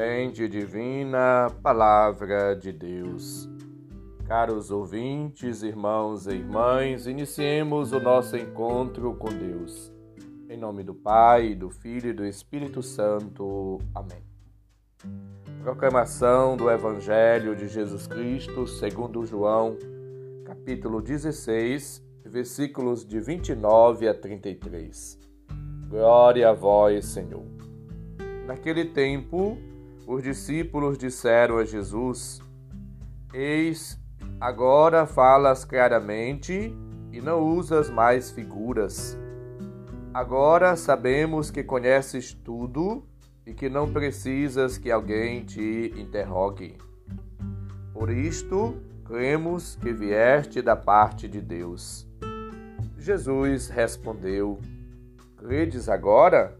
Semente Divina, Palavra de Deus. Caros ouvintes, irmãos e irmãs, iniciemos o nosso encontro com Deus. Em nome do Pai, do Filho e do Espírito Santo. Amém. Proclamação do Evangelho de Jesus Cristo segundo João, capítulo 16, versículos de 29 a 33. Glória a vós, Senhor. Naquele tempo, os discípulos disseram a Jesus: Eis, agora falas claramente e não usas mais figuras. Agora sabemos que conheces tudo e que não precisas que alguém te interrogue. Por isto, cremos que vieste da parte de Deus. Jesus respondeu: Credes agora?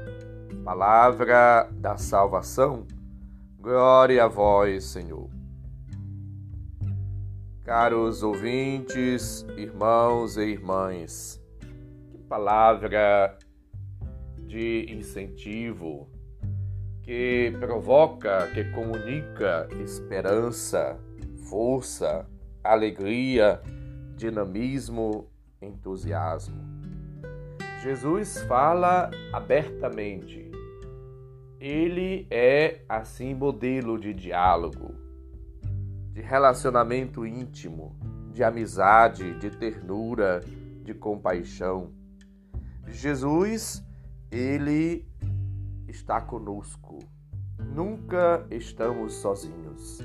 Palavra da salvação, glória a vós, Senhor. Caros ouvintes, irmãos e irmãs, que palavra de incentivo que provoca, que comunica esperança, força, alegria, dinamismo, entusiasmo. Jesus fala abertamente ele é, assim, modelo de diálogo, de relacionamento íntimo, de amizade, de ternura, de compaixão. Jesus, ele está conosco. Nunca estamos sozinhos.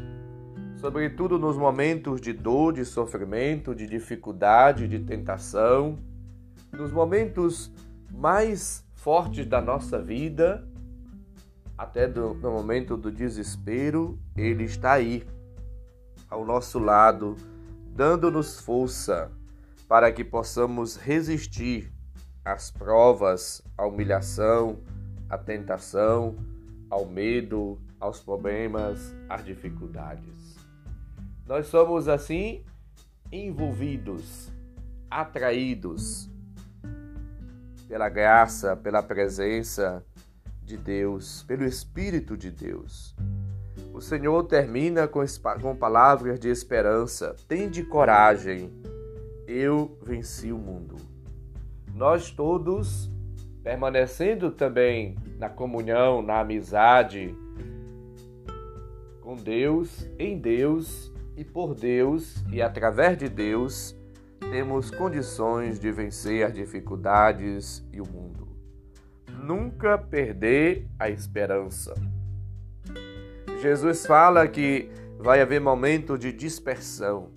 Sobretudo nos momentos de dor, de sofrimento, de dificuldade, de tentação, nos momentos mais fortes da nossa vida, até do, no momento do desespero, Ele está aí, ao nosso lado, dando-nos força para que possamos resistir às provas, à humilhação, à tentação, ao medo, aos problemas, às dificuldades. Nós somos assim envolvidos, atraídos pela graça, pela presença de Deus, pelo Espírito de Deus. O Senhor termina com, com palavras de esperança. Tende coragem, eu venci o mundo. Nós todos, permanecendo também na comunhão, na amizade com Deus, em Deus e por Deus e através de Deus, temos condições de vencer as dificuldades e o mundo nunca perder a esperança. Jesus fala que vai haver momento de dispersão,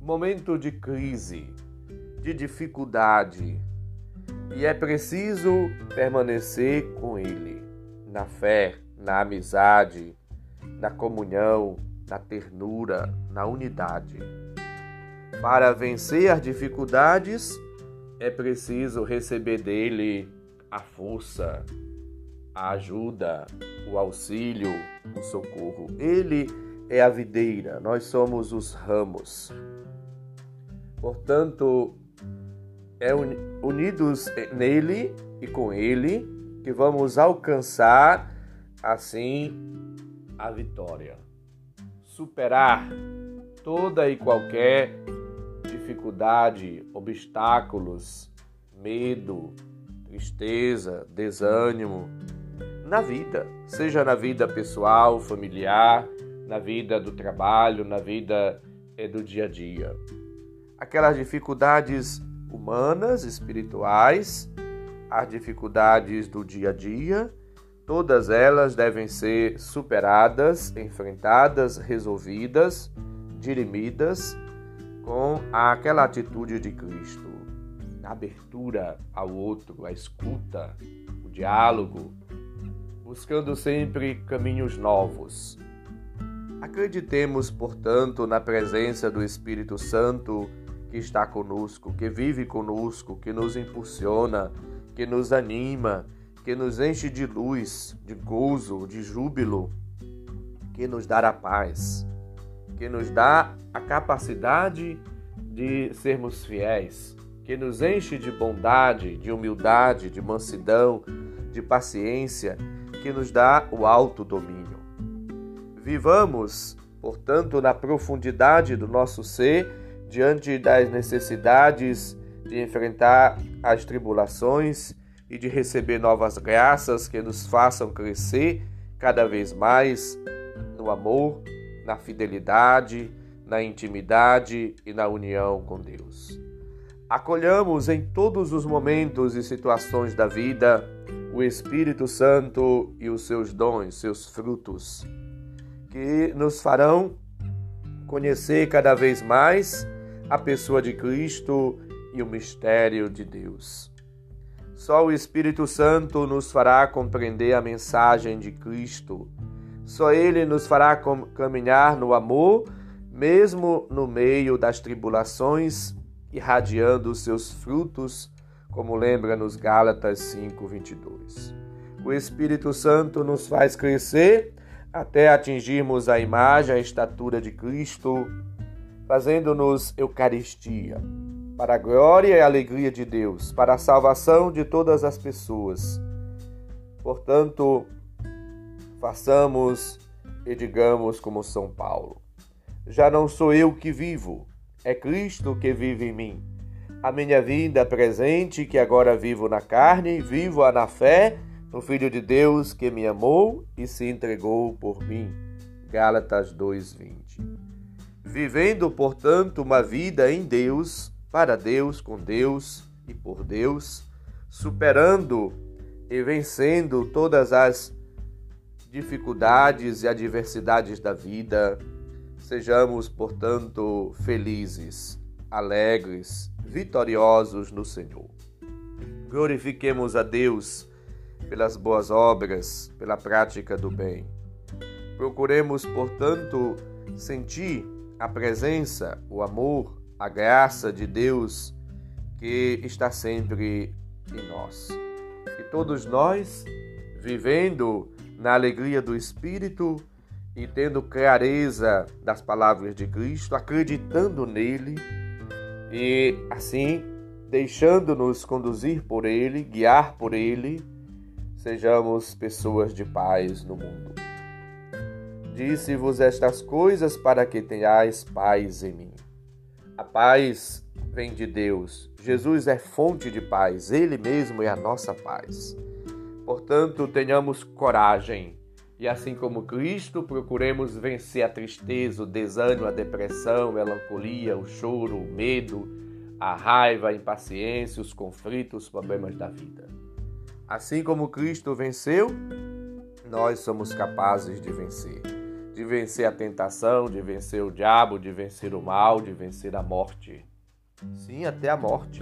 momento de crise, de dificuldade, e é preciso permanecer com Ele, na fé, na amizade, na comunhão, na ternura, na unidade. Para vencer as dificuldades, é preciso receber dele a força, a ajuda, o auxílio, o socorro. Ele é a videira, nós somos os ramos. Portanto, é unidos nele e com ele que vamos alcançar assim a vitória. Superar toda e qualquer dificuldade, obstáculos, medo, tristeza, desânimo na vida, seja na vida pessoal, familiar, na vida do trabalho, na vida eh, do dia a dia. Aquelas dificuldades humanas, espirituais, as dificuldades do dia a dia, todas elas devem ser superadas, enfrentadas, resolvidas, dirimidas com aquela atitude de Cristo abertura ao outro, a escuta, o diálogo, buscando sempre caminhos novos. Acreditemos, portanto, na presença do Espírito Santo que está conosco, que vive conosco, que nos impulsiona, que nos anima, que nos enche de luz, de gozo, de júbilo, que nos dará paz, que nos dá a capacidade de sermos fiéis, que nos enche de bondade, de humildade, de mansidão, de paciência, que nos dá o alto domínio. Vivamos, portanto, na profundidade do nosso ser, diante das necessidades de enfrentar as tribulações e de receber novas graças que nos façam crescer cada vez mais no amor, na fidelidade, na intimidade e na união com Deus. Acolhamos em todos os momentos e situações da vida o Espírito Santo e os seus dons, seus frutos, que nos farão conhecer cada vez mais a pessoa de Cristo e o mistério de Deus. Só o Espírito Santo nos fará compreender a mensagem de Cristo. Só Ele nos fará caminhar no amor, mesmo no meio das tribulações, irradiando os seus frutos, como lembra nos Gálatas 5:22. O Espírito Santo nos faz crescer até atingirmos a imagem, a estatura de Cristo fazendo-nos Eucaristia, para a glória e alegria de Deus, para a salvação de todas as pessoas. Portanto, façamos e digamos como São Paulo: Já não sou eu que vivo, é Cristo que vive em mim. A minha vida presente, que agora vivo na carne, vivo-a na fé no Filho de Deus que me amou e se entregou por mim. Gálatas 2:20 vivendo, portanto, uma vida em Deus, para Deus, com Deus e por Deus, superando e vencendo todas as dificuldades e adversidades da vida. Sejamos, portanto, felizes, alegres, vitoriosos no Senhor. Glorifiquemos a Deus pelas boas obras, pela prática do bem. Procuremos, portanto, sentir a presença, o amor, a graça de Deus que está sempre em nós. E todos nós, vivendo na alegria do Espírito e tendo clareza das palavras de Cristo, acreditando nele e assim deixando-nos conduzir por ele, guiar por ele, sejamos pessoas de paz no mundo. Disse-vos estas coisas para que tenhais paz em mim. A paz vem de Deus. Jesus é fonte de paz, Ele mesmo é a nossa paz. Portanto, tenhamos coragem e, assim como Cristo, procuremos vencer a tristeza, o desânimo, a depressão, a melancolia, o choro, o medo, a raiva, a impaciência, os conflitos, os problemas da vida. Assim como Cristo venceu, nós somos capazes de vencer de vencer a tentação, de vencer o diabo, de vencer o mal, de vencer a morte. Sim, até a morte.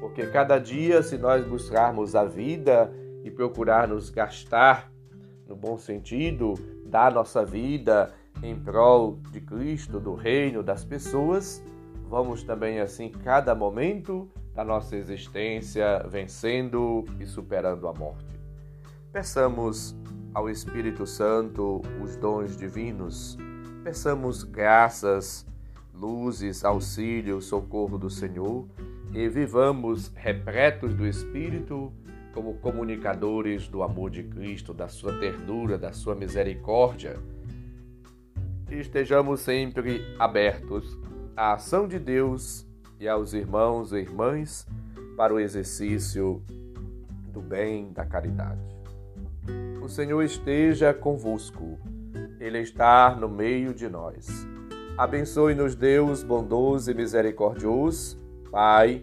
Porque cada dia, se nós buscarmos a vida e procurar nos gastar no bom sentido, dar nossa vida em prol de Cristo, do reino, das pessoas, vamos também assim cada momento da nossa existência vencendo e superando a morte. Peçamos ao Espírito Santo os dons divinos. Peçamos graças, luzes, auxílio, socorro do Senhor e vivamos repletos do Espírito como comunicadores do amor de Cristo, da sua ternura, da sua misericórdia. Estejamos sempre abertos à ação de Deus e aos irmãos e irmãs para o exercício do bem, da caridade. O Senhor esteja convosco, Ele está no meio de nós. Abençoe-nos, Deus bondoso e misericordioso, Pai,